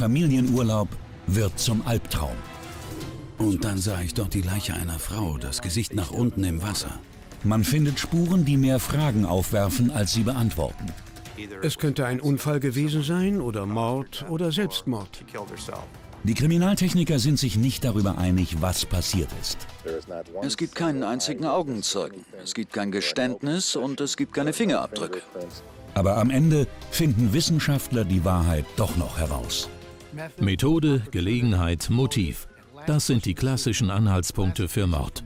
Familienurlaub wird zum Albtraum. Und dann sah ich dort die Leiche einer Frau, das Gesicht nach unten im Wasser. Man findet Spuren, die mehr Fragen aufwerfen, als sie beantworten. Es könnte ein Unfall gewesen sein oder Mord oder Selbstmord. Die Kriminaltechniker sind sich nicht darüber einig, was passiert ist. Es gibt keinen einzigen Augenzeugen. Es gibt kein Geständnis und es gibt keine Fingerabdrücke. Aber am Ende finden Wissenschaftler die Wahrheit doch noch heraus. Methode, Gelegenheit, Motiv. Das sind die klassischen Anhaltspunkte für Mord.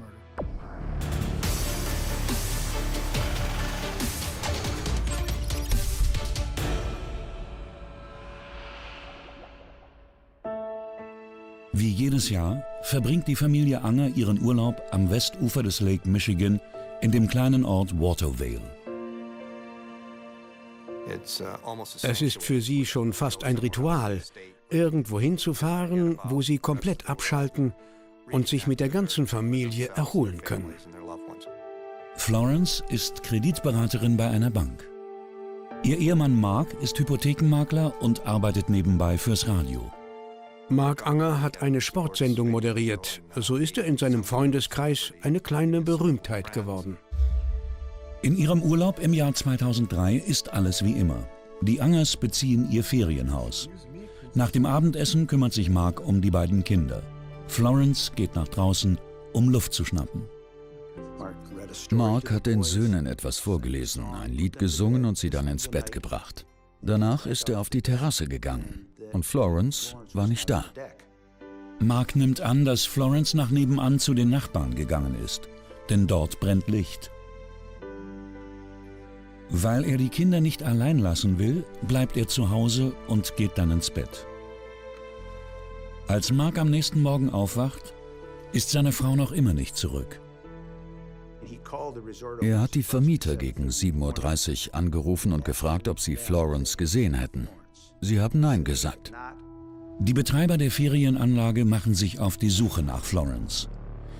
Wie jedes Jahr verbringt die Familie Anger ihren Urlaub am Westufer des Lake Michigan in dem kleinen Ort Watervale. Es ist für sie schon fast ein Ritual, irgendwo hinzufahren, wo sie komplett abschalten und sich mit der ganzen Familie erholen können. Florence ist Kreditberaterin bei einer Bank. Ihr Ehemann Mark ist Hypothekenmakler und arbeitet nebenbei fürs Radio. Mark Anger hat eine Sportsendung moderiert. So ist er in seinem Freundeskreis eine kleine Berühmtheit geworden. In ihrem Urlaub im Jahr 2003 ist alles wie immer. Die Angers beziehen ihr Ferienhaus. Nach dem Abendessen kümmert sich Mark um die beiden Kinder. Florence geht nach draußen, um Luft zu schnappen. Mark hat den Söhnen etwas vorgelesen, ein Lied gesungen und sie dann ins Bett gebracht. Danach ist er auf die Terrasse gegangen und Florence war nicht da. Mark nimmt an, dass Florence nach nebenan zu den Nachbarn gegangen ist, denn dort brennt Licht. Weil er die Kinder nicht allein lassen will, bleibt er zu Hause und geht dann ins Bett. Als Mark am nächsten Morgen aufwacht, ist seine Frau noch immer nicht zurück. Er hat die Vermieter gegen 7.30 Uhr angerufen und gefragt, ob sie Florence gesehen hätten. Sie haben Nein gesagt. Die Betreiber der Ferienanlage machen sich auf die Suche nach Florence.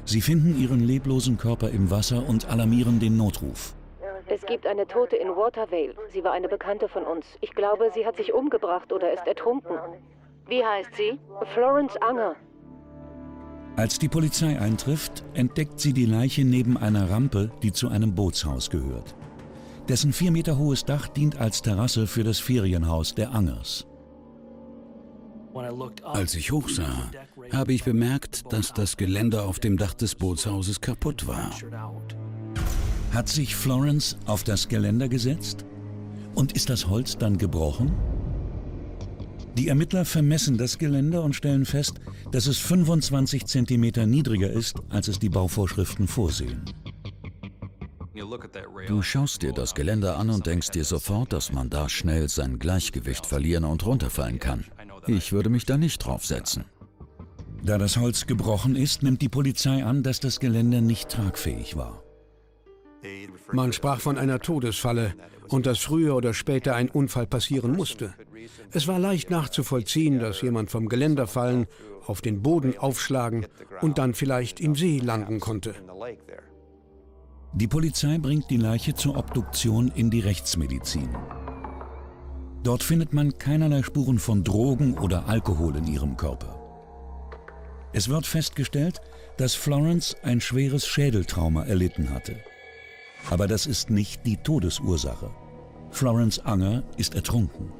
Sie finden ihren leblosen Körper im Wasser und alarmieren den Notruf. Es gibt eine Tote in Watervale. Sie war eine Bekannte von uns. Ich glaube, sie hat sich umgebracht oder ist ertrunken. Wie heißt sie? Florence Anger. Als die Polizei eintrifft, entdeckt sie die Leiche neben einer Rampe, die zu einem Bootshaus gehört. Dessen vier Meter hohes Dach dient als Terrasse für das Ferienhaus der Angers. Als ich hochsah, habe ich bemerkt, dass das Geländer auf dem Dach des Bootshauses kaputt war. Hat sich Florence auf das Geländer gesetzt? Und ist das Holz dann gebrochen? Die Ermittler vermessen das Geländer und stellen fest, dass es 25 cm niedriger ist, als es die Bauvorschriften vorsehen. Du schaust dir das Geländer an und denkst dir sofort, dass man da schnell sein Gleichgewicht verlieren und runterfallen kann. Ich würde mich da nicht draufsetzen. Da das Holz gebrochen ist, nimmt die Polizei an, dass das Geländer nicht tragfähig war. Man sprach von einer Todesfalle und dass früher oder später ein Unfall passieren musste. Es war leicht nachzuvollziehen, dass jemand vom Geländer fallen, auf den Boden aufschlagen und dann vielleicht im See landen konnte. Die Polizei bringt die Leiche zur Obduktion in die Rechtsmedizin. Dort findet man keinerlei Spuren von Drogen oder Alkohol in ihrem Körper. Es wird festgestellt, dass Florence ein schweres Schädeltrauma erlitten hatte. Aber das ist nicht die Todesursache. Florence Anger ist ertrunken.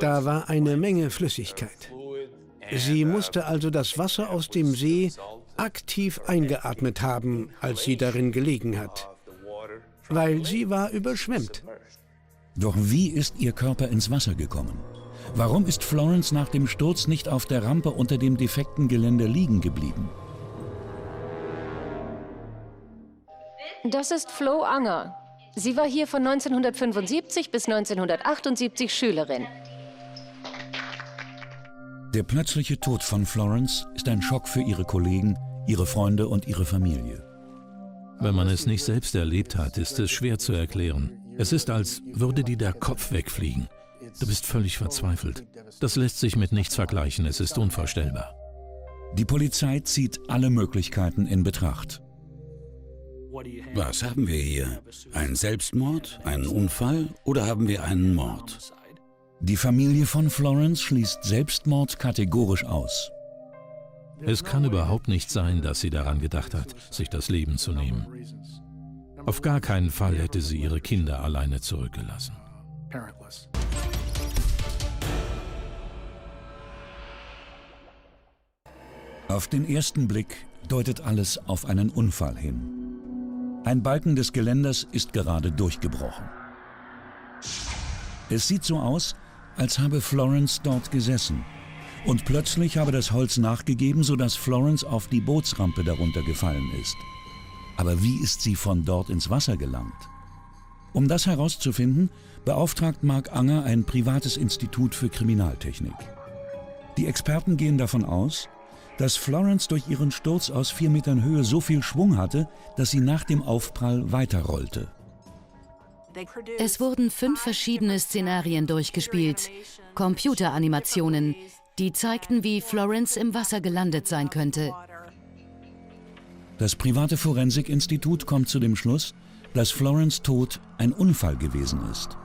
Da war eine Menge Flüssigkeit. Sie musste also das Wasser aus dem See aktiv eingeatmet haben, als sie darin gelegen hat, weil sie war überschwemmt. Doch wie ist ihr Körper ins Wasser gekommen? Warum ist Florence nach dem Sturz nicht auf der Rampe unter dem defekten Geländer liegen geblieben? Das ist Flo Anger. Sie war hier von 1975 bis 1978 Schülerin. Der plötzliche Tod von Florence ist ein Schock für ihre Kollegen, ihre Freunde und ihre Familie. Wenn man es nicht selbst erlebt hat, ist es schwer zu erklären. Es ist, als würde dir der Kopf wegfliegen. Du bist völlig verzweifelt. Das lässt sich mit nichts vergleichen, es ist unvorstellbar. Die Polizei zieht alle Möglichkeiten in Betracht. Was haben wir hier? Ein Selbstmord, einen Unfall oder haben wir einen Mord? Die Familie von Florence schließt Selbstmord kategorisch aus. Es kann überhaupt nicht sein, dass sie daran gedacht hat, sich das Leben zu nehmen. Auf gar keinen Fall hätte sie ihre Kinder alleine zurückgelassen. Auf den ersten Blick deutet alles auf einen Unfall hin. Ein Balken des Geländers ist gerade durchgebrochen. Es sieht so aus, als habe Florence dort gesessen. Und plötzlich habe das Holz nachgegeben, sodass Florence auf die Bootsrampe darunter gefallen ist. Aber wie ist sie von dort ins Wasser gelangt? Um das herauszufinden, beauftragt Mark Anger ein privates Institut für Kriminaltechnik. Die Experten gehen davon aus, dass Florence durch ihren Sturz aus vier Metern Höhe so viel Schwung hatte, dass sie nach dem Aufprall weiterrollte. Es wurden fünf verschiedene Szenarien durchgespielt, Computeranimationen, die zeigten, wie Florence im Wasser gelandet sein könnte. Das private Forensikinstitut kommt zu dem Schluss, dass Florence Tod ein Unfall gewesen ist.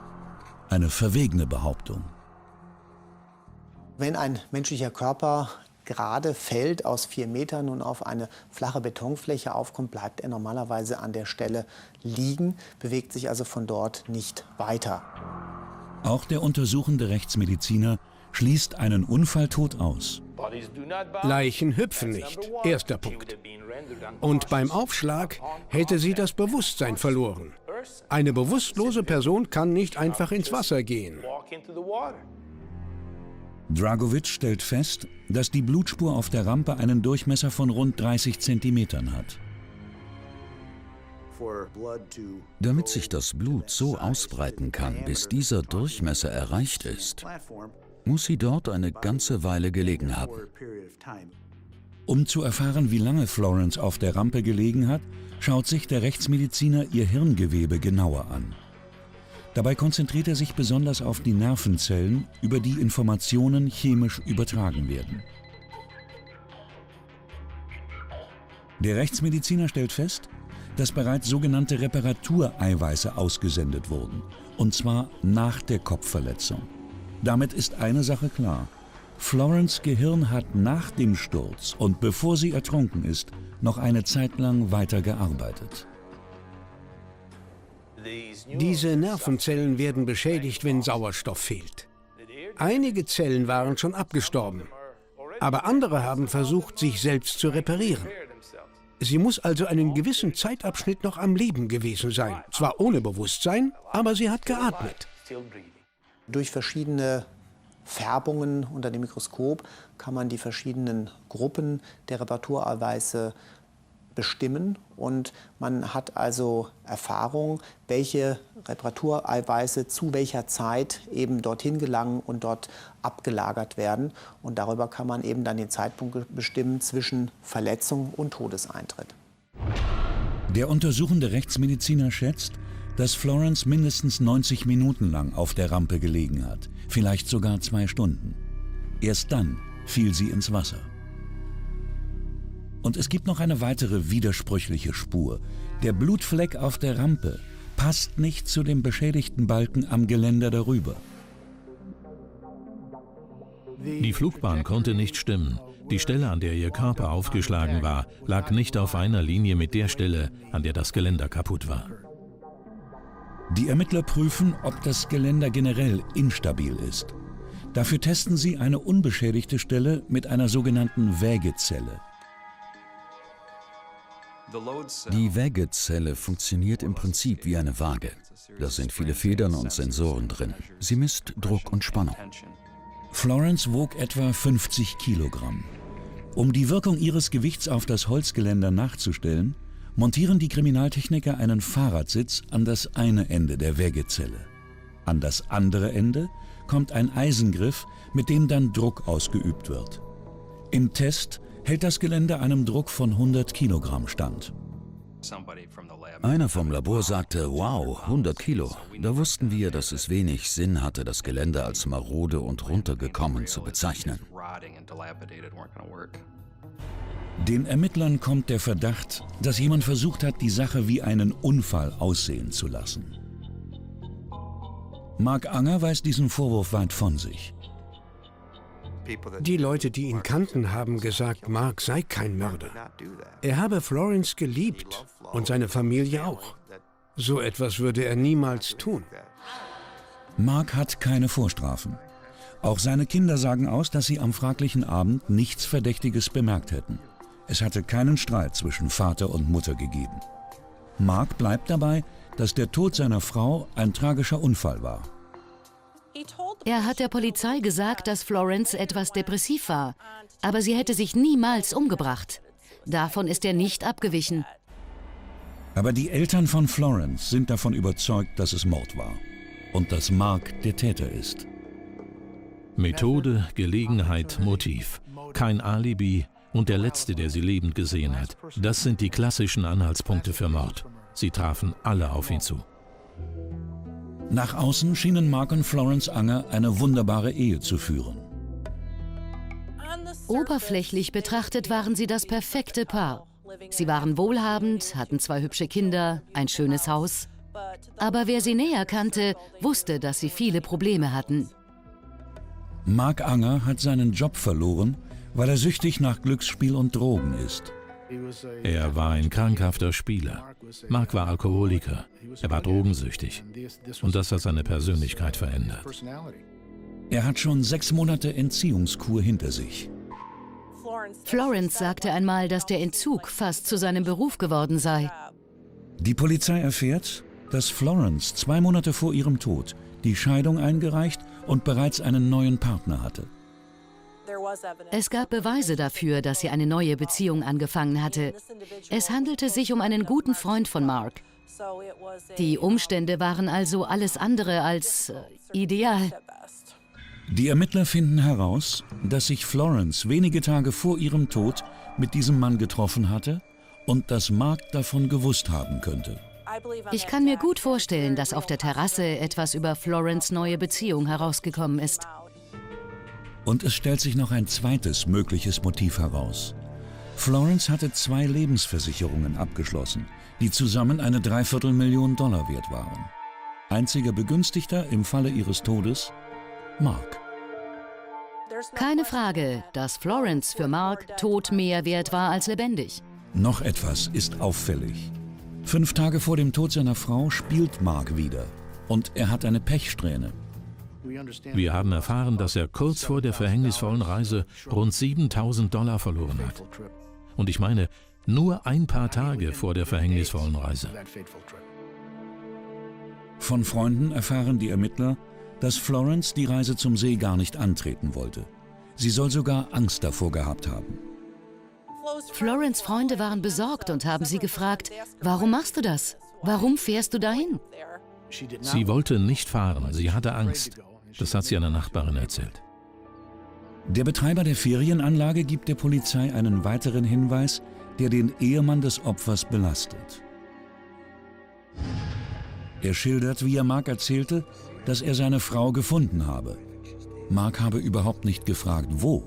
Eine verwegene Behauptung. Wenn ein menschlicher Körper gerade fällt aus vier Metern und auf eine flache Betonfläche aufkommt, bleibt er normalerweise an der Stelle liegen, bewegt sich also von dort nicht weiter. Auch der untersuchende Rechtsmediziner schließt einen Unfalltod aus. Leichen hüpfen nicht. Erster Punkt. Und beim Aufschlag hätte sie das Bewusstsein verloren. Eine bewusstlose Person kann nicht einfach ins Wasser gehen. Dragovic stellt fest, dass die Blutspur auf der Rampe einen Durchmesser von rund 30 Zentimetern hat. Damit sich das Blut so ausbreiten kann, bis dieser Durchmesser erreicht ist, muss sie dort eine ganze Weile gelegen haben. Um zu erfahren, wie lange Florence auf der Rampe gelegen hat, schaut sich der Rechtsmediziner ihr Hirngewebe genauer an. Dabei konzentriert er sich besonders auf die Nervenzellen, über die Informationen chemisch übertragen werden. Der Rechtsmediziner stellt fest, dass bereits sogenannte Reparatureiweiße ausgesendet wurden, und zwar nach der Kopfverletzung. Damit ist eine Sache klar. Florence Gehirn hat nach dem Sturz und bevor sie ertrunken ist, noch eine Zeit lang weiter gearbeitet. Diese Nervenzellen werden beschädigt, wenn Sauerstoff fehlt. Einige Zellen waren schon abgestorben, aber andere haben versucht, sich selbst zu reparieren. Sie muss also einen gewissen Zeitabschnitt noch am Leben gewesen sein. Zwar ohne Bewusstsein, aber sie hat geatmet. Durch verschiedene Färbungen unter dem Mikroskop kann man die verschiedenen Gruppen der Reparaturerweise bestimmen und man hat also Erfahrung, welche Reparatureiweiße zu welcher Zeit eben dorthin gelangen und dort abgelagert werden. Und darüber kann man eben dann den Zeitpunkt bestimmen zwischen Verletzung und Todeseintritt. Der untersuchende Rechtsmediziner schätzt, dass Florence mindestens 90 Minuten lang auf der Rampe gelegen hat, vielleicht sogar zwei Stunden. Erst dann fiel sie ins Wasser. Und es gibt noch eine weitere widersprüchliche Spur. Der Blutfleck auf der Rampe passt nicht zu dem beschädigten Balken am Geländer darüber. Die Flugbahn konnte nicht stimmen. Die Stelle, an der ihr Körper aufgeschlagen war, lag nicht auf einer Linie mit der Stelle, an der das Geländer kaputt war. Die Ermittler prüfen, ob das Geländer generell instabil ist. Dafür testen sie eine unbeschädigte Stelle mit einer sogenannten Wägezelle. Die Wägezelle funktioniert im Prinzip wie eine Waage. Da sind viele Federn und Sensoren drin. Sie misst Druck und Spannung. Florence wog etwa 50 Kilogramm. Um die Wirkung ihres Gewichts auf das Holzgeländer nachzustellen, montieren die Kriminaltechniker einen Fahrradsitz an das eine Ende der Wägezelle. An das andere Ende kommt ein Eisengriff, mit dem dann Druck ausgeübt wird. Im Test hält das Gelände einem Druck von 100 Kilogramm stand. Einer vom Labor sagte, wow, 100 Kilo. Da wussten wir, dass es wenig Sinn hatte, das Gelände als marode und runtergekommen zu bezeichnen. Den Ermittlern kommt der Verdacht, dass jemand versucht hat, die Sache wie einen Unfall aussehen zu lassen. Mark Anger weist diesen Vorwurf weit von sich. Die Leute, die ihn kannten, haben gesagt, Mark sei kein Mörder. Er habe Florence geliebt und seine Familie auch. So etwas würde er niemals tun. Mark hat keine Vorstrafen. Auch seine Kinder sagen aus, dass sie am fraglichen Abend nichts Verdächtiges bemerkt hätten. Es hatte keinen Streit zwischen Vater und Mutter gegeben. Mark bleibt dabei, dass der Tod seiner Frau ein tragischer Unfall war. Er hat der Polizei gesagt, dass Florence etwas depressiv war, aber sie hätte sich niemals umgebracht. Davon ist er nicht abgewichen. Aber die Eltern von Florence sind davon überzeugt, dass es Mord war und dass Mark der Täter ist. Methode, Gelegenheit, Motiv. Kein Alibi und der Letzte, der sie lebend gesehen hat. Das sind die klassischen Anhaltspunkte für Mord. Sie trafen alle auf ihn zu. Nach außen schienen Mark und Florence Anger eine wunderbare Ehe zu führen. Oberflächlich betrachtet waren sie das perfekte Paar. Sie waren wohlhabend, hatten zwei hübsche Kinder, ein schönes Haus. Aber wer sie näher kannte, wusste, dass sie viele Probleme hatten. Mark Anger hat seinen Job verloren, weil er süchtig nach Glücksspiel und Drogen ist. Er war ein krankhafter Spieler. Mark war Alkoholiker. Er war drogensüchtig. Und das hat seine Persönlichkeit verändert. Er hat schon sechs Monate Entziehungskur hinter sich. Florence sagte einmal, dass der Entzug fast zu seinem Beruf geworden sei. Die Polizei erfährt, dass Florence zwei Monate vor ihrem Tod die Scheidung eingereicht und bereits einen neuen Partner hatte. Es gab Beweise dafür, dass sie eine neue Beziehung angefangen hatte. Es handelte sich um einen guten Freund von Mark. Die Umstände waren also alles andere als äh, ideal. Die Ermittler finden heraus, dass sich Florence wenige Tage vor ihrem Tod mit diesem Mann getroffen hatte und dass Mark davon gewusst haben könnte. Ich kann mir gut vorstellen, dass auf der Terrasse etwas über Florence neue Beziehung herausgekommen ist. Und es stellt sich noch ein zweites mögliches Motiv heraus. Florence hatte zwei Lebensversicherungen abgeschlossen, die zusammen eine Dreiviertelmillion Dollar wert waren. Einziger Begünstigter im Falle ihres Todes Mark. Keine Frage, dass Florence für Mark tot mehr wert war als lebendig. Noch etwas ist auffällig. Fünf Tage vor dem Tod seiner Frau spielt Mark wieder und er hat eine Pechsträhne. Wir haben erfahren, dass er kurz vor der verhängnisvollen Reise rund 7000 Dollar verloren hat. Und ich meine, nur ein paar Tage vor der verhängnisvollen Reise. Von Freunden erfahren die Ermittler, dass Florence die Reise zum See gar nicht antreten wollte. Sie soll sogar Angst davor gehabt haben. Florence Freunde waren besorgt und haben sie gefragt, warum machst du das? Warum fährst du dahin? Sie wollte nicht fahren, sie hatte Angst. Das hat sie einer Nachbarin erzählt. Der Betreiber der Ferienanlage gibt der Polizei einen weiteren Hinweis, der den Ehemann des Opfers belastet. Er schildert, wie er Mark erzählte, dass er seine Frau gefunden habe. Mark habe überhaupt nicht gefragt, wo.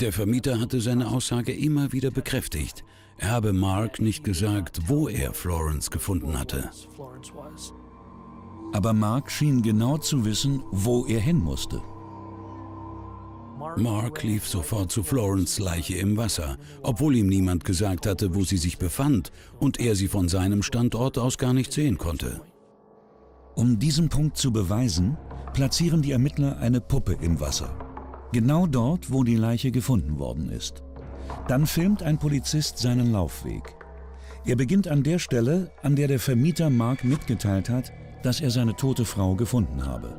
Der Vermieter hatte seine Aussage immer wieder bekräftigt. Er habe Mark nicht gesagt, wo er Florence gefunden hatte. Aber Mark schien genau zu wissen, wo er hin musste. Mark lief sofort zu Florence Leiche im Wasser, obwohl ihm niemand gesagt hatte, wo sie sich befand und er sie von seinem Standort aus gar nicht sehen konnte. Um diesen Punkt zu beweisen, platzieren die Ermittler eine Puppe im Wasser. Genau dort, wo die Leiche gefunden worden ist. Dann filmt ein Polizist seinen Laufweg. Er beginnt an der Stelle, an der der Vermieter Mark mitgeteilt hat, dass er seine tote Frau gefunden habe.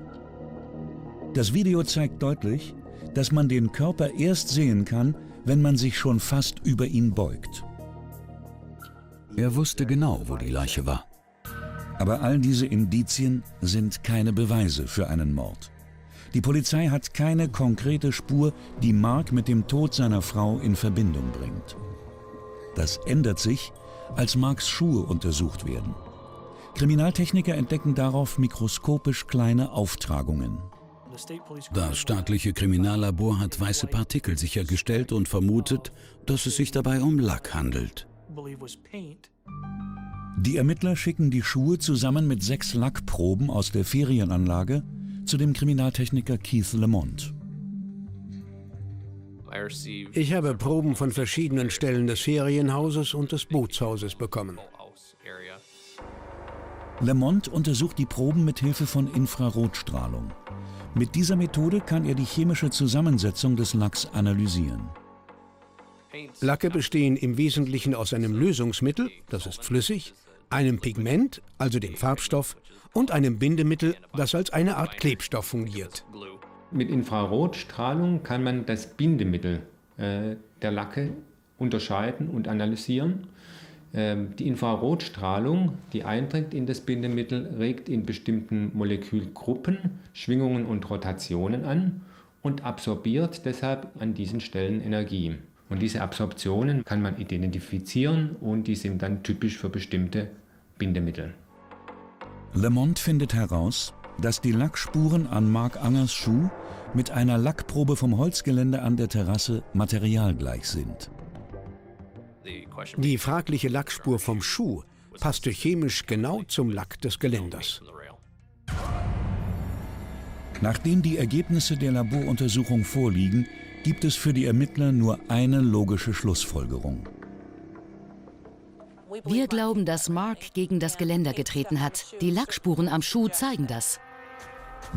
Das Video zeigt deutlich, dass man den Körper erst sehen kann, wenn man sich schon fast über ihn beugt. Er wusste genau, wo die Leiche war. Aber all diese Indizien sind keine Beweise für einen Mord. Die Polizei hat keine konkrete Spur, die Mark mit dem Tod seiner Frau in Verbindung bringt. Das ändert sich, als Marks Schuhe untersucht werden. Kriminaltechniker entdecken darauf mikroskopisch kleine Auftragungen. Das staatliche Kriminallabor hat weiße Partikel sichergestellt und vermutet, dass es sich dabei um Lack handelt. Die Ermittler schicken die Schuhe zusammen mit sechs Lackproben aus der Ferienanlage zu dem Kriminaltechniker Keith Lamont. Ich habe Proben von verschiedenen Stellen des Ferienhauses und des Bootshauses bekommen. Lamont untersucht die Proben mit Hilfe von Infrarotstrahlung. Mit dieser Methode kann er die chemische Zusammensetzung des Lacks analysieren. Lacke bestehen im Wesentlichen aus einem Lösungsmittel, das ist flüssig, einem Pigment, also dem Farbstoff, und einem Bindemittel, das als eine Art Klebstoff fungiert. Mit Infrarotstrahlung kann man das Bindemittel äh, der Lacke unterscheiden und analysieren. Ähm, die Infrarotstrahlung, die eindringt in das Bindemittel, regt in bestimmten Molekülgruppen Schwingungen und Rotationen an und absorbiert deshalb an diesen Stellen Energie. Und diese Absorptionen kann man identifizieren und die sind dann typisch für bestimmte Bindemittel. Lemont findet heraus, dass die Lackspuren an Mark Angers Schuh mit einer Lackprobe vom Holzgelände an der Terrasse materialgleich sind. Die fragliche Lackspur vom Schuh passte chemisch genau zum Lack des Geländers. Nachdem die Ergebnisse der Laboruntersuchung vorliegen, gibt es für die Ermittler nur eine logische Schlussfolgerung. Wir glauben, dass Mark gegen das Geländer getreten hat. Die Lackspuren am Schuh zeigen das.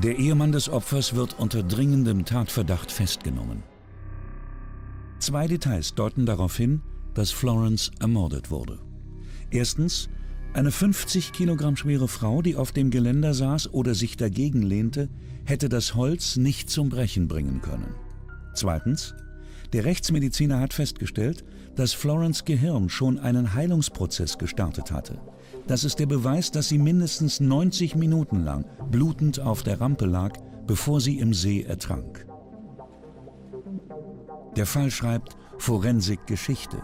Der Ehemann des Opfers wird unter dringendem Tatverdacht festgenommen. Zwei Details deuten darauf hin, dass Florence ermordet wurde. Erstens, eine 50 Kilogramm schwere Frau, die auf dem Geländer saß oder sich dagegen lehnte, hätte das Holz nicht zum Brechen bringen können. Zweitens, der Rechtsmediziner hat festgestellt, dass Florence Gehirn schon einen Heilungsprozess gestartet hatte. Das ist der Beweis, dass sie mindestens 90 Minuten lang blutend auf der Rampe lag, bevor sie im See ertrank. Der Fall schreibt Forensik Geschichte,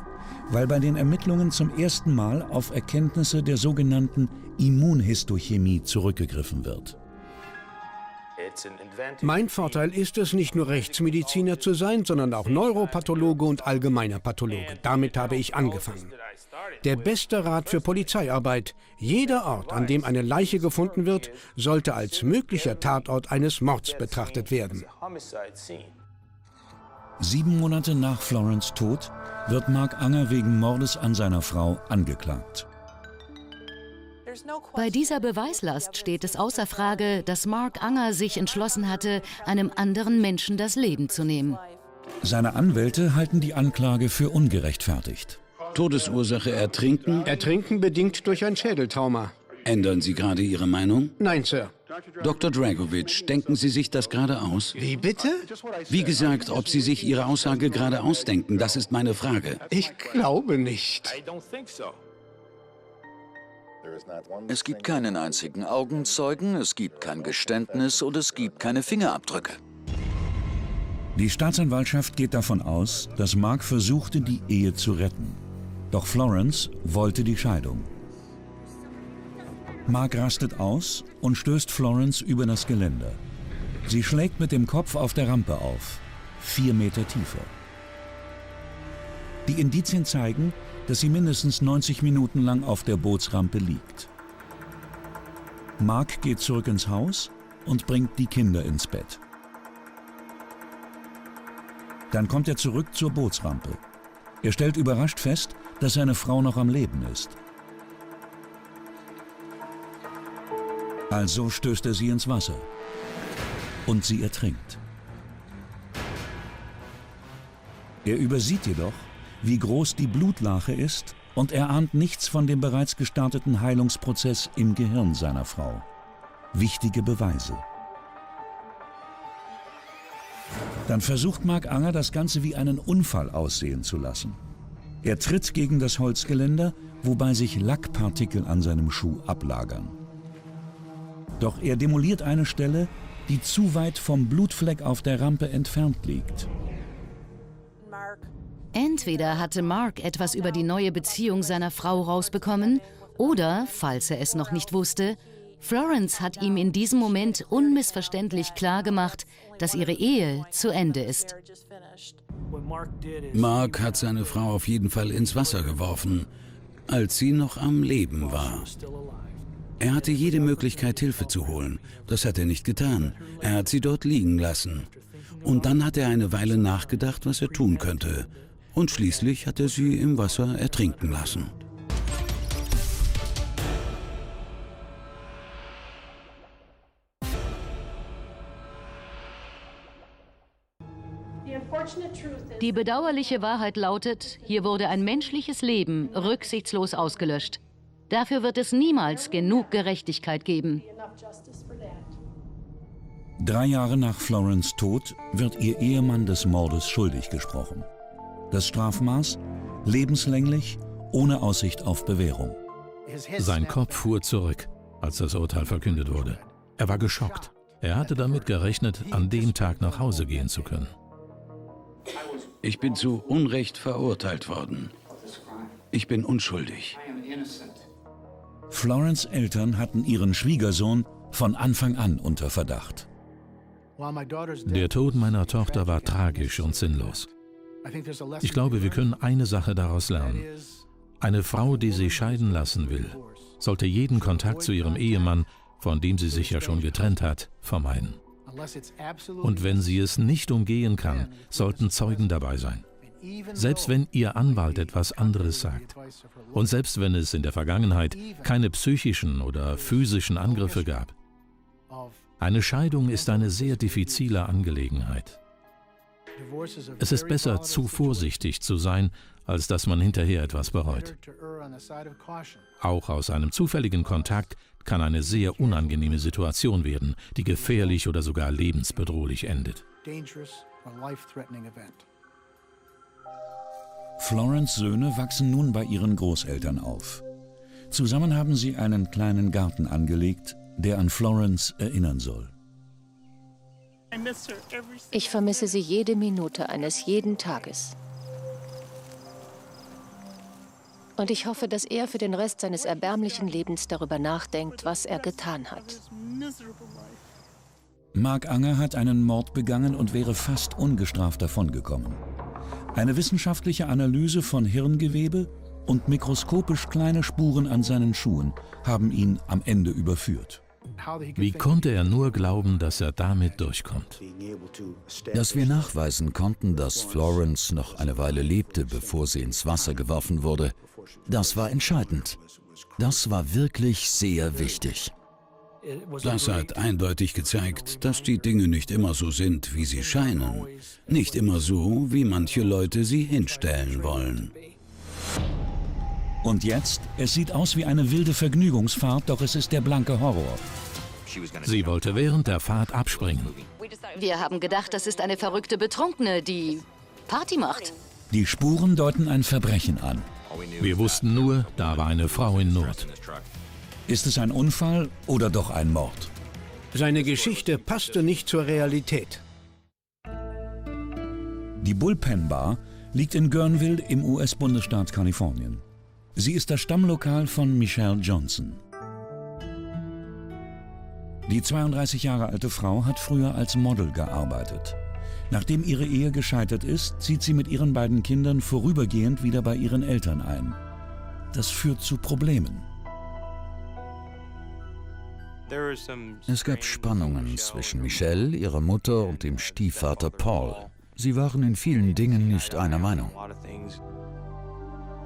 weil bei den Ermittlungen zum ersten Mal auf Erkenntnisse der sogenannten Immunhistochemie zurückgegriffen wird. Mein Vorteil ist es, nicht nur Rechtsmediziner zu sein, sondern auch Neuropathologe und allgemeiner Pathologe. Damit habe ich angefangen. Der beste Rat für Polizeiarbeit. Jeder Ort, an dem eine Leiche gefunden wird, sollte als möglicher Tatort eines Mords betrachtet werden. Sieben Monate nach Florence Tod wird Mark Anger wegen Mordes an seiner Frau angeklagt. Bei dieser Beweislast steht es außer Frage, dass Mark Anger sich entschlossen hatte, einem anderen Menschen das Leben zu nehmen. Seine Anwälte halten die Anklage für ungerechtfertigt. Todesursache Ertrinken? Ertrinken bedingt durch ein Schädeltrauma. Ändern Sie gerade Ihre Meinung? Nein, Sir. Dr. Dragovic, denken Sie sich das gerade aus? Wie bitte? Wie gesagt, ob Sie sich Ihre Aussage gerade ausdenken, das ist meine Frage. Ich glaube nicht. Es gibt keinen einzigen Augenzeugen, es gibt kein Geständnis und es gibt keine Fingerabdrücke. Die Staatsanwaltschaft geht davon aus, dass Mark versuchte, die Ehe zu retten. Doch Florence wollte die Scheidung. Mark rastet aus und stößt Florence über das Geländer. Sie schlägt mit dem Kopf auf der Rampe auf, vier Meter tiefer. Die Indizien zeigen, dass sie mindestens 90 Minuten lang auf der Bootsrampe liegt. Mark geht zurück ins Haus und bringt die Kinder ins Bett. Dann kommt er zurück zur Bootsrampe. Er stellt überrascht fest, dass seine Frau noch am Leben ist. Also stößt er sie ins Wasser und sie ertrinkt. Er übersieht jedoch, wie groß die Blutlache ist und er ahnt nichts von dem bereits gestarteten Heilungsprozess im Gehirn seiner Frau. Wichtige Beweise. Dann versucht Mark Anger, das Ganze wie einen Unfall aussehen zu lassen. Er tritt gegen das Holzgeländer, wobei sich Lackpartikel an seinem Schuh ablagern. Doch er demoliert eine Stelle, die zu weit vom Blutfleck auf der Rampe entfernt liegt. Entweder hatte Mark etwas über die neue Beziehung seiner Frau rausbekommen, oder, falls er es noch nicht wusste, Florence hat ihm in diesem Moment unmissverständlich klargemacht, dass ihre Ehe zu Ende ist. Mark hat seine Frau auf jeden Fall ins Wasser geworfen. als sie noch am Leben war. Er hatte jede Möglichkeit, Hilfe zu holen. Das hat er nicht getan. Er hat sie dort liegen lassen. Und dann hat er eine Weile nachgedacht, was er tun könnte. Und schließlich hat er sie im Wasser ertrinken lassen. Die bedauerliche Wahrheit lautet, hier wurde ein menschliches Leben rücksichtslos ausgelöscht. Dafür wird es niemals genug Gerechtigkeit geben. Drei Jahre nach Florence Tod wird ihr Ehemann des Mordes schuldig gesprochen. Das Strafmaß? Lebenslänglich, ohne Aussicht auf Bewährung. Sein Kopf fuhr zurück, als das Urteil verkündet wurde. Er war geschockt. Er hatte damit gerechnet, an dem Tag nach Hause gehen zu können. Ich bin zu Unrecht verurteilt worden. Ich bin unschuldig. Florence Eltern hatten ihren Schwiegersohn von Anfang an unter Verdacht. Der Tod meiner Tochter war tragisch und sinnlos. Ich glaube, wir können eine Sache daraus lernen. Eine Frau, die sich scheiden lassen will, sollte jeden Kontakt zu ihrem Ehemann, von dem sie sich ja schon getrennt hat, vermeiden. Und wenn sie es nicht umgehen kann, sollten Zeugen dabei sein. Selbst wenn Ihr Anwalt etwas anderes sagt und selbst wenn es in der Vergangenheit keine psychischen oder physischen Angriffe gab. Eine Scheidung ist eine sehr diffizile Angelegenheit. Es ist besser, zu vorsichtig zu sein, als dass man hinterher etwas bereut. Auch aus einem zufälligen Kontakt kann eine sehr unangenehme Situation werden, die gefährlich oder sogar lebensbedrohlich endet. Florence Söhne wachsen nun bei ihren Großeltern auf. Zusammen haben sie einen kleinen Garten angelegt, der an Florence erinnern soll. Ich vermisse sie jede Minute eines jeden Tages. Und ich hoffe, dass er für den Rest seines erbärmlichen Lebens darüber nachdenkt, was er getan hat. Mark Anger hat einen Mord begangen und wäre fast ungestraft davongekommen. Eine wissenschaftliche Analyse von Hirngewebe und mikroskopisch kleine Spuren an seinen Schuhen haben ihn am Ende überführt. Wie konnte er nur glauben, dass er damit durchkommt? Dass wir nachweisen konnten, dass Florence noch eine Weile lebte, bevor sie ins Wasser geworfen wurde, das war entscheidend. Das war wirklich sehr wichtig. Das hat eindeutig gezeigt, dass die Dinge nicht immer so sind, wie sie scheinen. Nicht immer so, wie manche Leute sie hinstellen wollen. Und jetzt? Es sieht aus wie eine wilde Vergnügungsfahrt, doch es ist der blanke Horror. Sie wollte während der Fahrt abspringen. Wir haben gedacht, das ist eine verrückte Betrunkene, die Party macht. Die Spuren deuten ein Verbrechen an. Wir wussten nur, da war eine Frau in Not. Ist es ein Unfall oder doch ein Mord? Seine Geschichte passte nicht zur Realität. Die Bullpen Bar liegt in Guerneville im US-Bundesstaat Kalifornien. Sie ist das Stammlokal von Michelle Johnson. Die 32 Jahre alte Frau hat früher als Model gearbeitet. Nachdem ihre Ehe gescheitert ist, zieht sie mit ihren beiden Kindern vorübergehend wieder bei ihren Eltern ein. Das führt zu Problemen. Es gab Spannungen zwischen Michelle, ihrer Mutter und dem Stiefvater Paul. Sie waren in vielen Dingen nicht einer Meinung.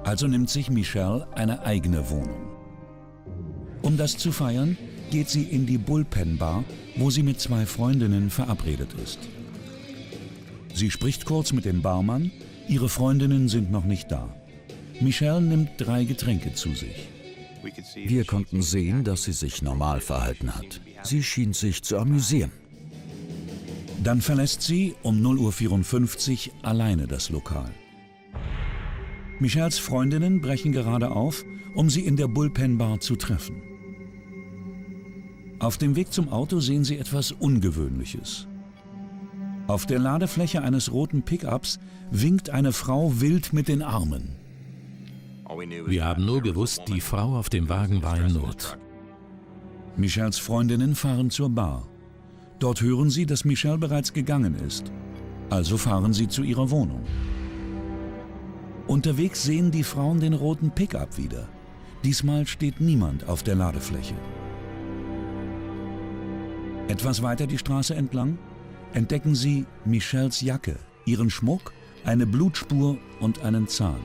Also nimmt sich Michelle eine eigene Wohnung. Um das zu feiern, geht sie in die Bullpen Bar, wo sie mit zwei Freundinnen verabredet ist. Sie spricht kurz mit dem Barmann, ihre Freundinnen sind noch nicht da. Michelle nimmt drei Getränke zu sich. Wir konnten sehen, dass sie sich normal verhalten hat. Sie schien sich zu amüsieren. Dann verlässt sie um 0.54 Uhr alleine das Lokal. Michels Freundinnen brechen gerade auf, um sie in der Bullpen Bar zu treffen. Auf dem Weg zum Auto sehen sie etwas Ungewöhnliches. Auf der Ladefläche eines roten Pickups winkt eine Frau wild mit den Armen. Wir haben nur gewusst, die Frau auf dem Wagen war in Not. Michels Freundinnen fahren zur Bar. Dort hören sie, dass Michelle bereits gegangen ist. Also fahren sie zu ihrer Wohnung. Unterwegs sehen die Frauen den roten Pickup wieder. Diesmal steht niemand auf der Ladefläche. Etwas weiter die Straße entlang entdecken sie Michelles Jacke, ihren Schmuck, eine Blutspur und einen Zahn.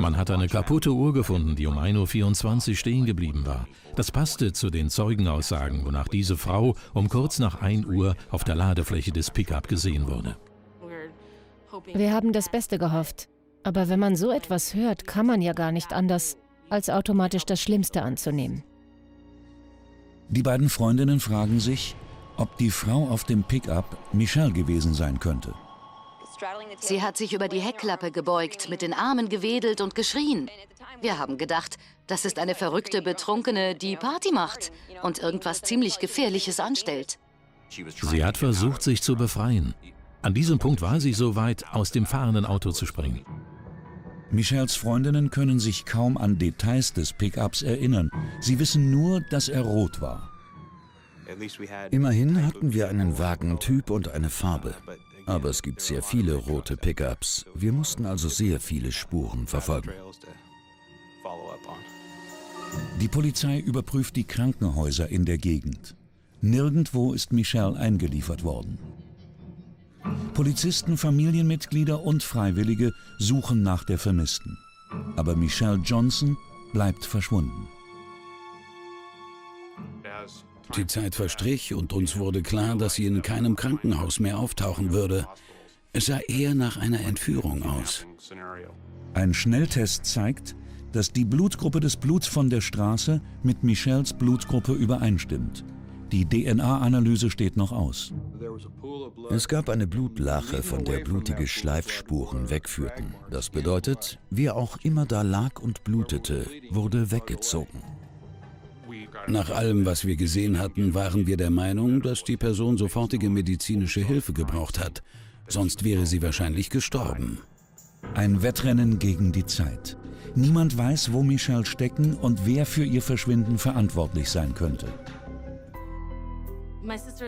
Man hat eine kaputte Uhr gefunden, die um 1.24 Uhr stehen geblieben war. Das passte zu den Zeugenaussagen, wonach diese Frau um kurz nach 1 Uhr auf der Ladefläche des Pickup gesehen wurde. Wir haben das Beste gehofft. Aber wenn man so etwas hört, kann man ja gar nicht anders, als automatisch das Schlimmste anzunehmen. Die beiden Freundinnen fragen sich, ob die Frau auf dem Pickup Michelle gewesen sein könnte. Sie hat sich über die Heckklappe gebeugt, mit den Armen gewedelt und geschrien. Wir haben gedacht, das ist eine verrückte Betrunkene, die Party macht und irgendwas ziemlich Gefährliches anstellt. Sie hat versucht, sich zu befreien. An diesem Punkt war sie so weit, aus dem fahrenden Auto zu springen. Michels Freundinnen können sich kaum an Details des Pickups erinnern. Sie wissen nur, dass er rot war. Immerhin hatten wir einen Wagentyp und eine Farbe. Aber es gibt sehr viele rote Pickups. Wir mussten also sehr viele Spuren verfolgen. Die Polizei überprüft die Krankenhäuser in der Gegend. Nirgendwo ist Michelle eingeliefert worden. Polizisten, Familienmitglieder und Freiwillige suchen nach der Vermissten. Aber Michelle Johnson bleibt verschwunden. Die Zeit verstrich und uns wurde klar, dass sie in keinem Krankenhaus mehr auftauchen würde. Es sah eher nach einer Entführung aus. Ein Schnelltest zeigt, dass die Blutgruppe des Bluts von der Straße mit Michelles Blutgruppe übereinstimmt. Die DNA-Analyse steht noch aus. Es gab eine Blutlache, von der blutige Schleifspuren wegführten. Das bedeutet, wer auch immer da lag und blutete, wurde weggezogen. Nach allem, was wir gesehen hatten, waren wir der Meinung, dass die Person sofortige medizinische Hilfe gebraucht hat. Sonst wäre sie wahrscheinlich gestorben. Ein Wettrennen gegen die Zeit. Niemand weiß, wo Michelle stecken und wer für ihr Verschwinden verantwortlich sein könnte.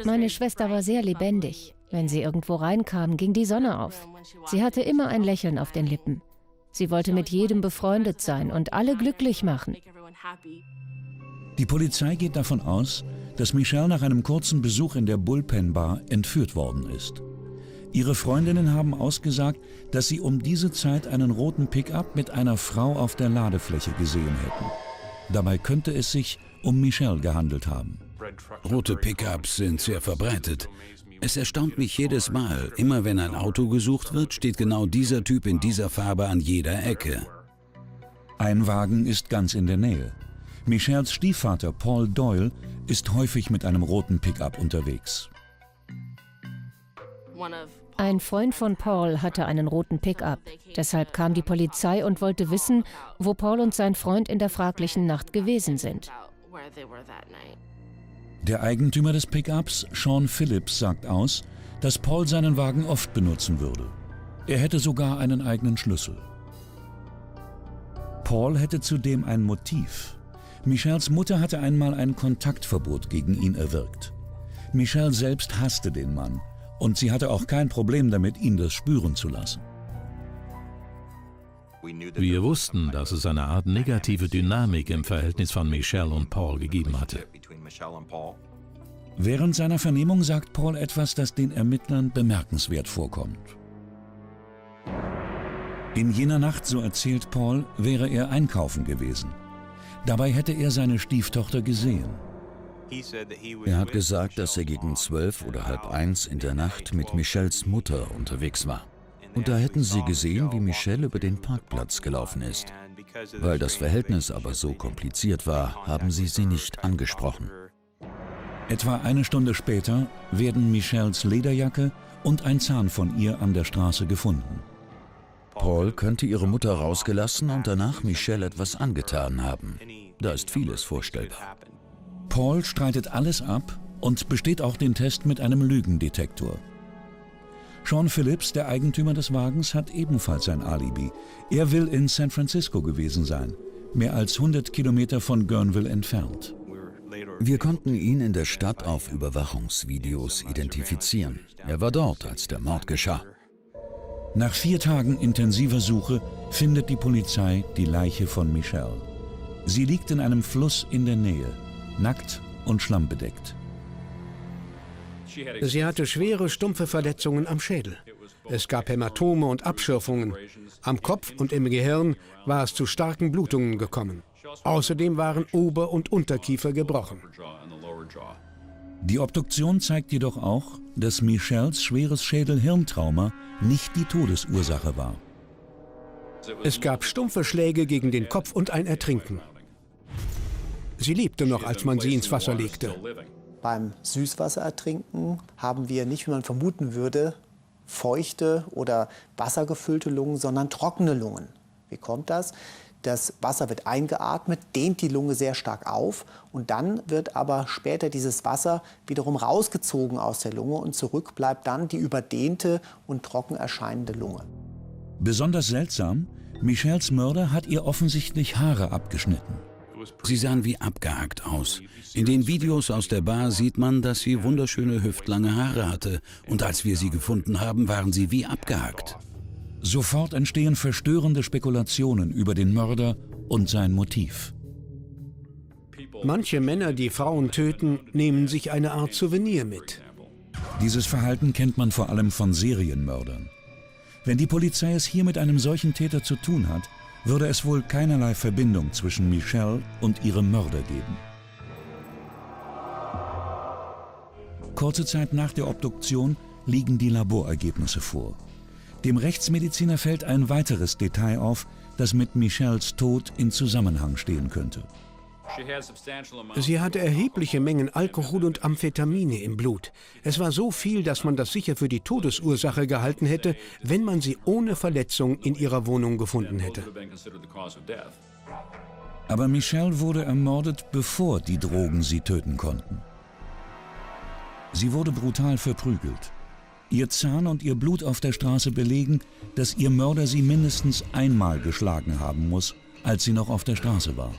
Meine Schwester war sehr lebendig. Wenn sie irgendwo reinkam, ging die Sonne auf. Sie hatte immer ein Lächeln auf den Lippen. Sie wollte mit jedem befreundet sein und alle glücklich machen. Die Polizei geht davon aus, dass Michelle nach einem kurzen Besuch in der Bullpen Bar entführt worden ist. Ihre Freundinnen haben ausgesagt, dass sie um diese Zeit einen roten Pickup mit einer Frau auf der Ladefläche gesehen hätten. Dabei könnte es sich um Michelle gehandelt haben. Rote Pickups sind sehr verbreitet. Es erstaunt mich jedes Mal, immer wenn ein Auto gesucht wird, steht genau dieser Typ in dieser Farbe an jeder Ecke. Ein Wagen ist ganz in der Nähe. Michelles Stiefvater Paul Doyle ist häufig mit einem roten Pickup unterwegs. Ein Freund von Paul hatte einen roten Pickup. Deshalb kam die Polizei und wollte wissen, wo Paul und sein Freund in der fraglichen Nacht gewesen sind. Der Eigentümer des Pickups, Sean Phillips, sagt aus, dass Paul seinen Wagen oft benutzen würde. Er hätte sogar einen eigenen Schlüssel. Paul hätte zudem ein Motiv. Michels Mutter hatte einmal ein Kontaktverbot gegen ihn erwirkt. Michelle selbst hasste den Mann und sie hatte auch kein Problem damit, ihn das spüren zu lassen. Wir wussten, dass es eine Art negative Dynamik im Verhältnis von Michelle und Paul gegeben hatte. Während seiner Vernehmung sagt Paul etwas, das den Ermittlern bemerkenswert vorkommt. In jener Nacht, so erzählt Paul, wäre er einkaufen gewesen. Dabei hätte er seine Stieftochter gesehen. Er hat gesagt, dass er gegen zwölf oder halb eins in der Nacht mit Michelles Mutter unterwegs war. Und da hätten sie gesehen, wie Michelle über den Parkplatz gelaufen ist. Weil das Verhältnis aber so kompliziert war, haben sie sie nicht angesprochen. Etwa eine Stunde später werden Michelles Lederjacke und ein Zahn von ihr an der Straße gefunden. Paul könnte ihre Mutter rausgelassen und danach Michelle etwas angetan haben. Da ist vieles vorstellbar. Paul streitet alles ab und besteht auch den Test mit einem Lügendetektor. Sean Phillips, der Eigentümer des Wagens, hat ebenfalls ein Alibi. Er will in San Francisco gewesen sein, mehr als 100 Kilometer von Guerneville entfernt. Wir konnten ihn in der Stadt auf Überwachungsvideos identifizieren. Er war dort, als der Mord geschah. Nach vier Tagen intensiver Suche findet die Polizei die Leiche von Michelle. Sie liegt in einem Fluss in der Nähe, nackt und schlammbedeckt. Sie hatte schwere, stumpfe Verletzungen am Schädel. Es gab Hämatome und Abschürfungen. Am Kopf und im Gehirn war es zu starken Blutungen gekommen. Außerdem waren Ober- und Unterkiefer gebrochen. Die Obduktion zeigt jedoch auch, dass Michelles schweres Schädel-Hirntrauma nicht die Todesursache war. Es gab stumpfe Schläge gegen den Kopf und ein Ertrinken. Sie lebte noch, als man sie ins Wasser legte. Beim Süßwasserertrinken haben wir nicht, wie man vermuten würde, feuchte oder wassergefüllte Lungen, sondern trockene Lungen. Wie kommt das? Das Wasser wird eingeatmet, dehnt die Lunge sehr stark auf und dann wird aber später dieses Wasser wiederum rausgezogen aus der Lunge und zurück bleibt dann die überdehnte und trocken erscheinende Lunge. Besonders seltsam, Michels Mörder hat ihr offensichtlich Haare abgeschnitten. Sie sahen wie abgehackt aus. In den Videos aus der Bar sieht man, dass sie wunderschöne hüftlange Haare hatte. Und als wir sie gefunden haben, waren sie wie abgehackt. Sofort entstehen verstörende Spekulationen über den Mörder und sein Motiv. Manche Männer, die Frauen töten, nehmen sich eine Art Souvenir mit. Dieses Verhalten kennt man vor allem von Serienmördern. Wenn die Polizei es hier mit einem solchen Täter zu tun hat, würde es wohl keinerlei Verbindung zwischen Michelle und ihrem Mörder geben. Kurze Zeit nach der Obduktion liegen die Laborergebnisse vor. Dem Rechtsmediziner fällt ein weiteres Detail auf, das mit Michelles Tod in Zusammenhang stehen könnte. Sie hatte erhebliche Mengen Alkohol und Amphetamine im Blut. Es war so viel, dass man das sicher für die Todesursache gehalten hätte, wenn man sie ohne Verletzung in ihrer Wohnung gefunden hätte. Aber Michelle wurde ermordet, bevor die Drogen sie töten konnten. Sie wurde brutal verprügelt. Ihr Zahn und ihr Blut auf der Straße belegen, dass ihr Mörder sie mindestens einmal geschlagen haben muss, als sie noch auf der Straße war.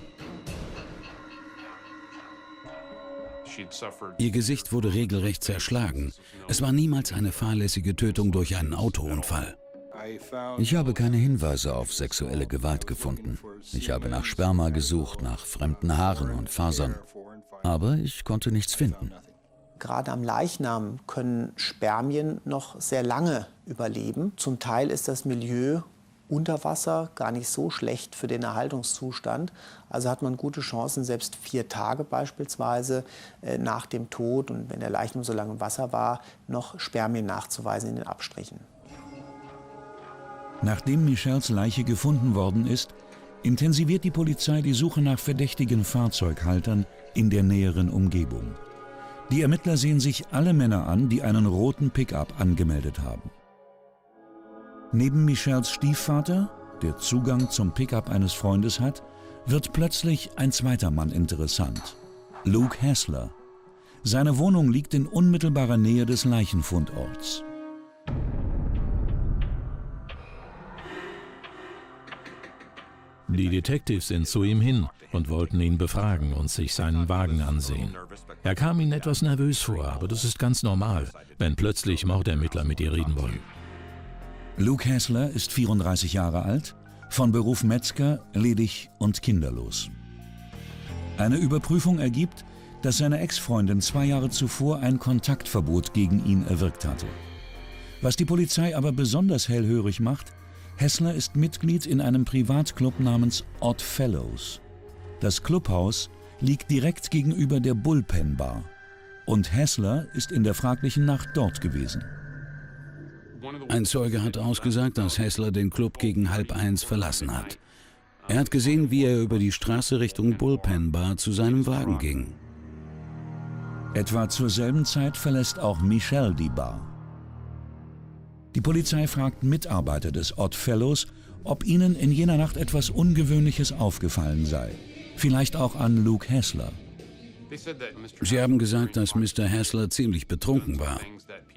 Ihr Gesicht wurde regelrecht zerschlagen. Es war niemals eine fahrlässige Tötung durch einen Autounfall. Ich habe keine Hinweise auf sexuelle Gewalt gefunden. Ich habe nach Sperma gesucht, nach fremden Haaren und Fasern. Aber ich konnte nichts finden. Gerade am Leichnam können Spermien noch sehr lange überleben. Zum Teil ist das Milieu unter Wasser gar nicht so schlecht für den Erhaltungszustand. Also hat man gute Chancen, selbst vier Tage beispielsweise äh, nach dem Tod und wenn der Leichnam so lange im Wasser war, noch Spermien nachzuweisen in den Abstrichen. Nachdem Michels Leiche gefunden worden ist, intensiviert die Polizei die Suche nach verdächtigen Fahrzeughaltern in der näheren Umgebung. Die Ermittler sehen sich alle Männer an, die einen roten Pickup angemeldet haben. Neben Michels Stiefvater, der Zugang zum Pickup eines Freundes hat, wird plötzlich ein zweiter Mann interessant. Luke Hassler. Seine Wohnung liegt in unmittelbarer Nähe des Leichenfundorts. Die Detectives sind zu ihm hin und wollten ihn befragen und sich seinen Wagen ansehen. Er kam ihnen etwas nervös vor, aber das ist ganz normal, wenn plötzlich Mordermittler mit ihr reden wollen. Luke Hassler ist 34 Jahre alt, von Beruf Metzger, ledig und kinderlos. Eine Überprüfung ergibt, dass seine Ex-Freundin zwei Jahre zuvor ein Kontaktverbot gegen ihn erwirkt hatte. Was die Polizei aber besonders hellhörig macht, Hessler ist Mitglied in einem Privatclub namens Odd Fellows. Das Clubhaus liegt direkt gegenüber der Bullpen Bar. Und Hessler ist in der fraglichen Nacht dort gewesen. Ein Zeuge hat ausgesagt, dass Hessler den Club gegen halb eins verlassen hat. Er hat gesehen, wie er über die Straße Richtung Bullpen Bar zu seinem Wagen ging. Etwa zur selben Zeit verlässt auch Michelle die Bar. Die Polizei fragt Mitarbeiter des Odd Fellows, ob ihnen in jener Nacht etwas Ungewöhnliches aufgefallen sei. Vielleicht auch an Luke Hassler. Sie haben gesagt, dass Mr. Hassler ziemlich betrunken war.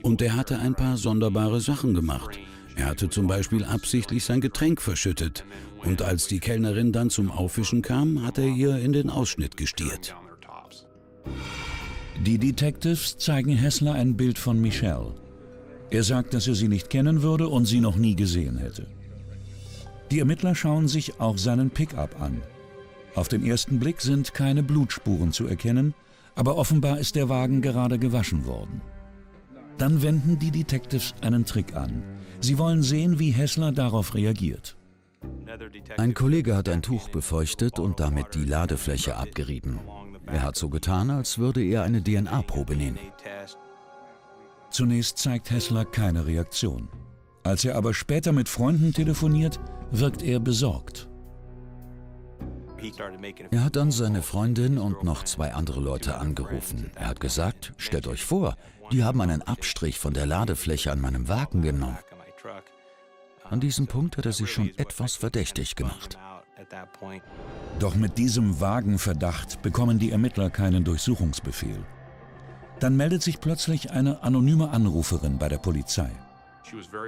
Und er hatte ein paar sonderbare Sachen gemacht. Er hatte zum Beispiel absichtlich sein Getränk verschüttet. Und als die Kellnerin dann zum Aufwischen kam, hat er ihr in den Ausschnitt gestiert. Die Detectives zeigen Hessler ein Bild von Michelle. Er sagt, dass er sie nicht kennen würde und sie noch nie gesehen hätte. Die Ermittler schauen sich auch seinen Pickup an. Auf den ersten Blick sind keine Blutspuren zu erkennen, aber offenbar ist der Wagen gerade gewaschen worden. Dann wenden die Detectives einen Trick an. Sie wollen sehen, wie Hessler darauf reagiert. Ein Kollege hat ein Tuch befeuchtet und damit die Ladefläche abgerieben. Er hat so getan, als würde er eine DNA-Probe nehmen. Zunächst zeigt Hessler keine Reaktion. Als er aber später mit Freunden telefoniert, wirkt er besorgt. Er hat dann seine Freundin und noch zwei andere Leute angerufen. Er hat gesagt, stellt euch vor, die haben einen Abstrich von der Ladefläche an meinem Wagen genommen. An diesem Punkt hat er sich schon etwas verdächtig gemacht. Doch mit diesem vagen Verdacht bekommen die Ermittler keinen Durchsuchungsbefehl. Dann meldet sich plötzlich eine anonyme Anruferin bei der Polizei.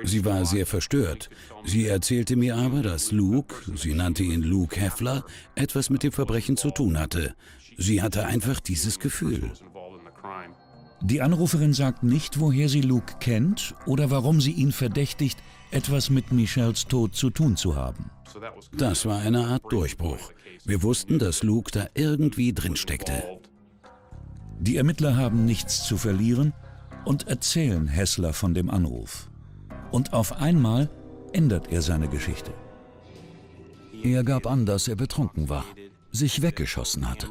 Sie war sehr verstört. Sie erzählte mir aber, dass Luke, sie nannte ihn Luke Heffler, etwas mit dem Verbrechen zu tun hatte. Sie hatte einfach dieses Gefühl. Die Anruferin sagt nicht, woher sie Luke kennt oder warum sie ihn verdächtigt, etwas mit Michels Tod zu tun zu haben. Das war eine Art Durchbruch. Wir wussten, dass Luke da irgendwie drin steckte. Die Ermittler haben nichts zu verlieren und erzählen Hessler von dem Anruf. Und auf einmal ändert er seine Geschichte. Er gab an, dass er betrunken war, sich weggeschossen hatte.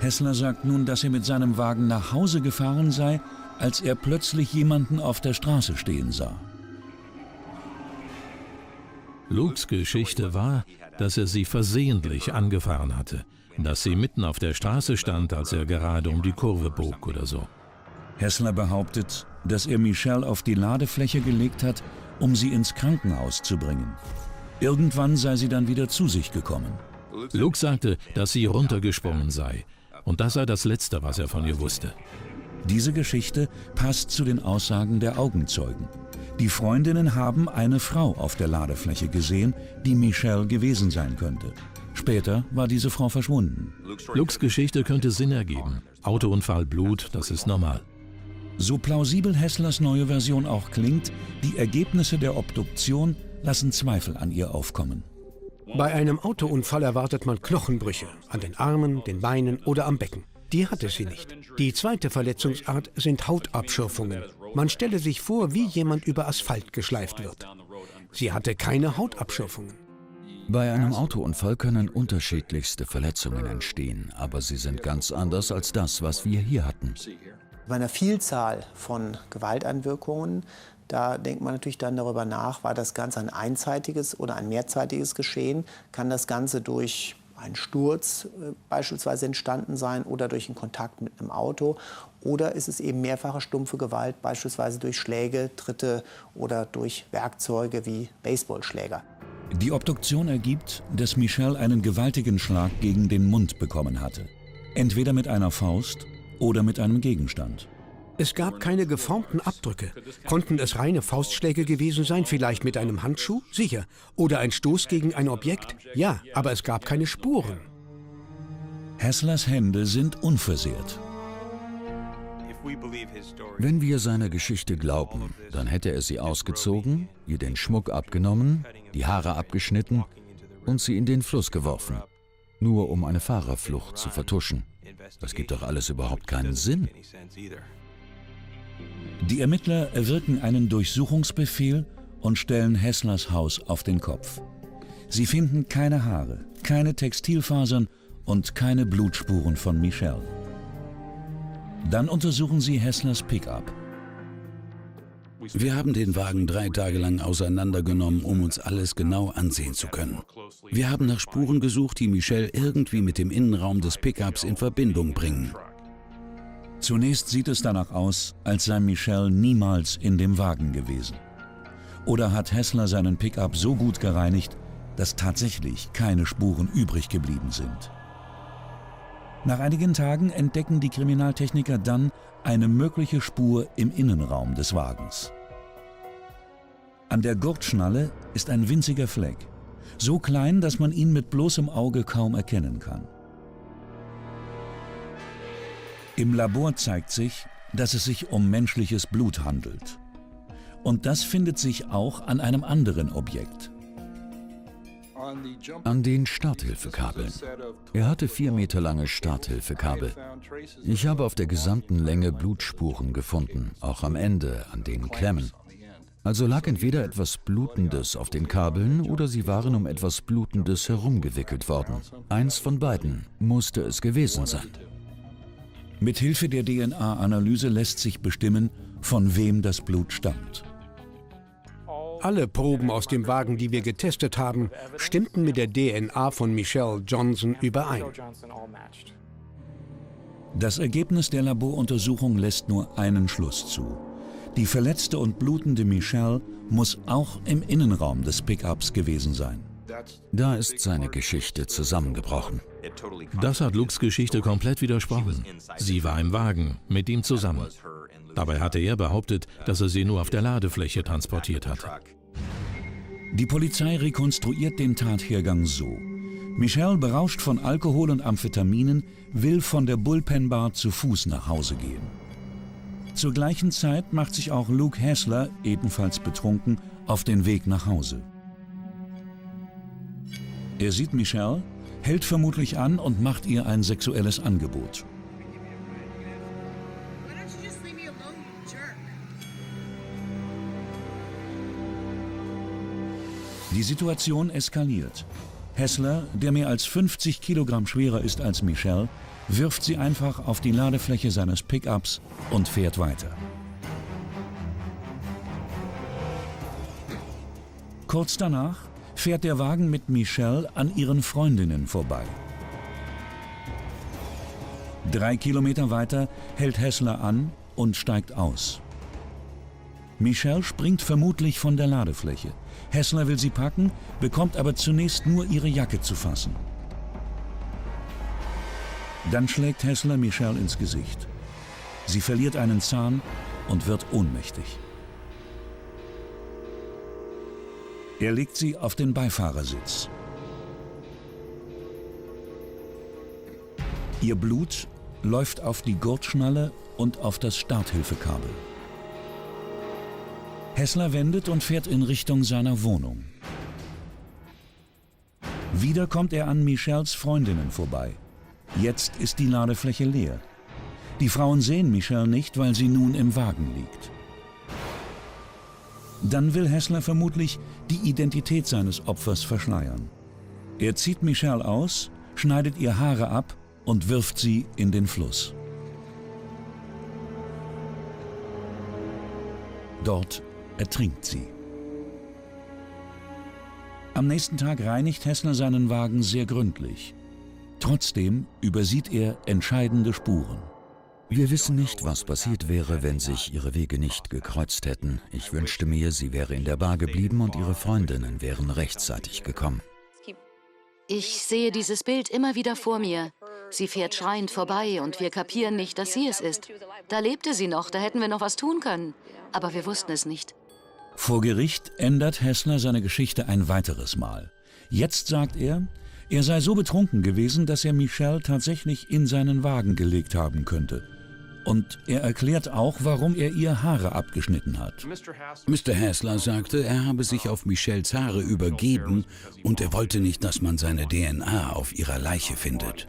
Hessler sagt nun, dass er mit seinem Wagen nach Hause gefahren sei, als er plötzlich jemanden auf der Straße stehen sah. Lukes Geschichte war, dass er sie versehentlich angefahren hatte, dass sie mitten auf der Straße stand, als er gerade um die Kurve bog oder so. Hessler behauptet, dass er Michelle auf die Ladefläche gelegt hat, um sie ins Krankenhaus zu bringen. Irgendwann sei sie dann wieder zu sich gekommen. Luke sagte, dass sie runtergesprungen sei. Und das sei das Letzte, was er von ihr wusste. Diese Geschichte passt zu den Aussagen der Augenzeugen. Die Freundinnen haben eine Frau auf der Ladefläche gesehen, die Michelle gewesen sein könnte. Später war diese Frau verschwunden. Lukes Geschichte könnte Sinn ergeben. Autounfall, Blut, das ist normal. So plausibel Hesslers neue Version auch klingt, die Ergebnisse der Obduktion lassen Zweifel an ihr aufkommen. Bei einem Autounfall erwartet man Knochenbrüche an den Armen, den Beinen oder am Becken. Die hatte sie nicht. Die zweite Verletzungsart sind Hautabschürfungen. Man stelle sich vor, wie jemand über Asphalt geschleift wird. Sie hatte keine Hautabschürfungen. Bei einem Autounfall können unterschiedlichste Verletzungen entstehen, aber sie sind ganz anders als das, was wir hier hatten. Bei einer Vielzahl von Gewalteinwirkungen, da denkt man natürlich dann darüber nach, war das Ganze ein einseitiges oder ein mehrzeitiges Geschehen? Kann das Ganze durch ein Sturz äh, beispielsweise entstanden sein oder durch einen Kontakt mit einem Auto. Oder ist es eben mehrfache stumpfe Gewalt, beispielsweise durch Schläge, Tritte oder durch Werkzeuge wie Baseballschläger. Die Obduktion ergibt, dass Michelle einen gewaltigen Schlag gegen den Mund bekommen hatte. Entweder mit einer Faust oder mit einem Gegenstand. Es gab keine geformten Abdrücke. Konnten es reine Faustschläge gewesen sein, vielleicht mit einem Handschuh? Sicher. Oder ein Stoß gegen ein Objekt? Ja, aber es gab keine Spuren. Hasslers Hände sind unversehrt. Wenn wir seiner Geschichte glauben, dann hätte er sie ausgezogen, ihr den Schmuck abgenommen, die Haare abgeschnitten und sie in den Fluss geworfen, nur um eine Fahrerflucht zu vertuschen. Das gibt doch alles überhaupt keinen Sinn. Die Ermittler erwirken einen Durchsuchungsbefehl und stellen Hesslers Haus auf den Kopf. Sie finden keine Haare, keine Textilfasern und keine Blutspuren von Michelle. Dann untersuchen sie Hesslers Pickup. Wir haben den Wagen drei Tage lang auseinandergenommen, um uns alles genau ansehen zu können. Wir haben nach Spuren gesucht, die Michelle irgendwie mit dem Innenraum des Pickups in Verbindung bringen. Zunächst sieht es danach aus, als sei Michelle niemals in dem Wagen gewesen. Oder hat Hessler seinen Pickup so gut gereinigt, dass tatsächlich keine Spuren übrig geblieben sind. Nach einigen Tagen entdecken die Kriminaltechniker dann eine mögliche Spur im Innenraum des Wagens. An der Gurtschnalle ist ein winziger Fleck, so klein, dass man ihn mit bloßem Auge kaum erkennen kann. Im Labor zeigt sich, dass es sich um menschliches Blut handelt. Und das findet sich auch an einem anderen Objekt. An den Starthilfekabeln. Er hatte vier Meter lange Starthilfekabel. Ich habe auf der gesamten Länge Blutspuren gefunden, auch am Ende an den Klemmen. Also lag entweder etwas Blutendes auf den Kabeln oder sie waren um etwas Blutendes herumgewickelt worden. Eins von beiden musste es gewesen sein. Mit Hilfe der DNA-Analyse lässt sich bestimmen, von wem das Blut stammt. Alle Proben aus dem Wagen, die wir getestet haben, stimmten mit der DNA von Michelle Johnson überein. Das Ergebnis der Laboruntersuchung lässt nur einen Schluss zu. Die verletzte und blutende Michelle muss auch im Innenraum des Pickups gewesen sein. Da ist seine Geschichte zusammengebrochen. Das hat Lukes Geschichte komplett widersprochen. Sie war im Wagen, mit ihm zusammen. Dabei hatte er behauptet, dass er sie nur auf der Ladefläche transportiert hatte. Die Polizei rekonstruiert den Tathergang so. Michelle, berauscht von Alkohol und Amphetaminen, will von der Bullpen Bar zu Fuß nach Hause gehen. Zur gleichen Zeit macht sich auch Luke Hassler, ebenfalls betrunken, auf den Weg nach Hause. Er sieht Michelle, hält vermutlich an und macht ihr ein sexuelles Angebot. Die Situation eskaliert. Hessler, der mehr als 50 Kilogramm schwerer ist als Michelle, wirft sie einfach auf die Ladefläche seines Pickups und fährt weiter. Kurz danach fährt der Wagen mit Michelle an ihren Freundinnen vorbei. Drei Kilometer weiter hält Hessler an und steigt aus. Michelle springt vermutlich von der Ladefläche. Hessler will sie packen, bekommt aber zunächst nur ihre Jacke zu fassen. Dann schlägt Hessler Michelle ins Gesicht. Sie verliert einen Zahn und wird ohnmächtig. Er legt sie auf den Beifahrersitz. Ihr Blut läuft auf die Gurtschnalle und auf das Starthilfekabel. Hessler wendet und fährt in Richtung seiner Wohnung. Wieder kommt er an Michels Freundinnen vorbei. Jetzt ist die Ladefläche leer. Die Frauen sehen Michelle nicht, weil sie nun im Wagen liegt. Dann will Hessler vermutlich die Identität seines Opfers verschleiern. Er zieht Michelle aus, schneidet ihr Haare ab und wirft sie in den Fluss. Dort ertrinkt sie. Am nächsten Tag reinigt Hessler seinen Wagen sehr gründlich. Trotzdem übersieht er entscheidende Spuren. Wir wissen nicht, was passiert wäre, wenn sich ihre Wege nicht gekreuzt hätten. Ich wünschte mir, sie wäre in der Bar geblieben und ihre Freundinnen wären rechtzeitig gekommen. Ich sehe dieses Bild immer wieder vor mir. Sie fährt schreiend vorbei und wir kapieren nicht, dass sie es ist. Da lebte sie noch, da hätten wir noch was tun können. Aber wir wussten es nicht. Vor Gericht ändert Hessler seine Geschichte ein weiteres Mal. Jetzt sagt er, er sei so betrunken gewesen, dass er Michelle tatsächlich in seinen Wagen gelegt haben könnte. Und er erklärt auch, warum er ihr Haare abgeschnitten hat. Mr. Hassler sagte, er habe sich auf Michelles Haare übergeben und er wollte nicht, dass man seine DNA auf ihrer Leiche findet.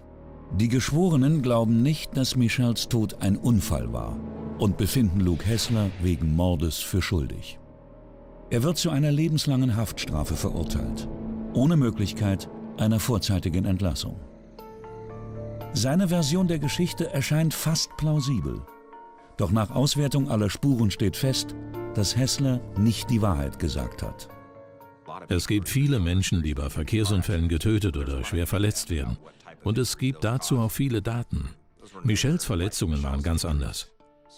Die Geschworenen glauben nicht, dass Michelles Tod ein Unfall war und befinden Luke Hessler wegen Mordes für schuldig. Er wird zu einer lebenslangen Haftstrafe verurteilt, ohne Möglichkeit einer vorzeitigen Entlassung. Seine Version der Geschichte erscheint fast plausibel. Doch nach Auswertung aller Spuren steht fest, dass Hessler nicht die Wahrheit gesagt hat. Es gibt viele Menschen, die bei Verkehrsunfällen getötet oder schwer verletzt werden. Und es gibt dazu auch viele Daten. Michels Verletzungen waren ganz anders.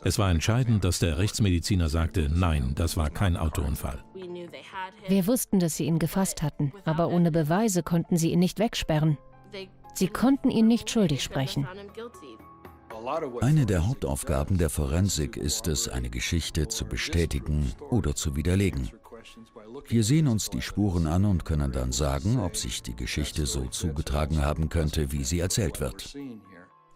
Es war entscheidend, dass der Rechtsmediziner sagte, nein, das war kein Autounfall. Wir wussten, dass sie ihn gefasst hatten, aber ohne Beweise konnten sie ihn nicht wegsperren. Sie konnten ihn nicht schuldig sprechen. Eine der Hauptaufgaben der Forensik ist es, eine Geschichte zu bestätigen oder zu widerlegen. Wir sehen uns die Spuren an und können dann sagen, ob sich die Geschichte so zugetragen haben könnte, wie sie erzählt wird.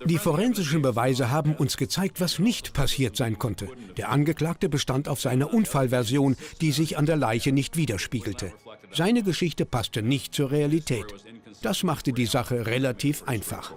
Die forensischen Beweise haben uns gezeigt, was nicht passiert sein konnte. Der Angeklagte bestand auf seiner Unfallversion, die sich an der Leiche nicht widerspiegelte. Seine Geschichte passte nicht zur Realität. Das machte die Sache relativ einfach.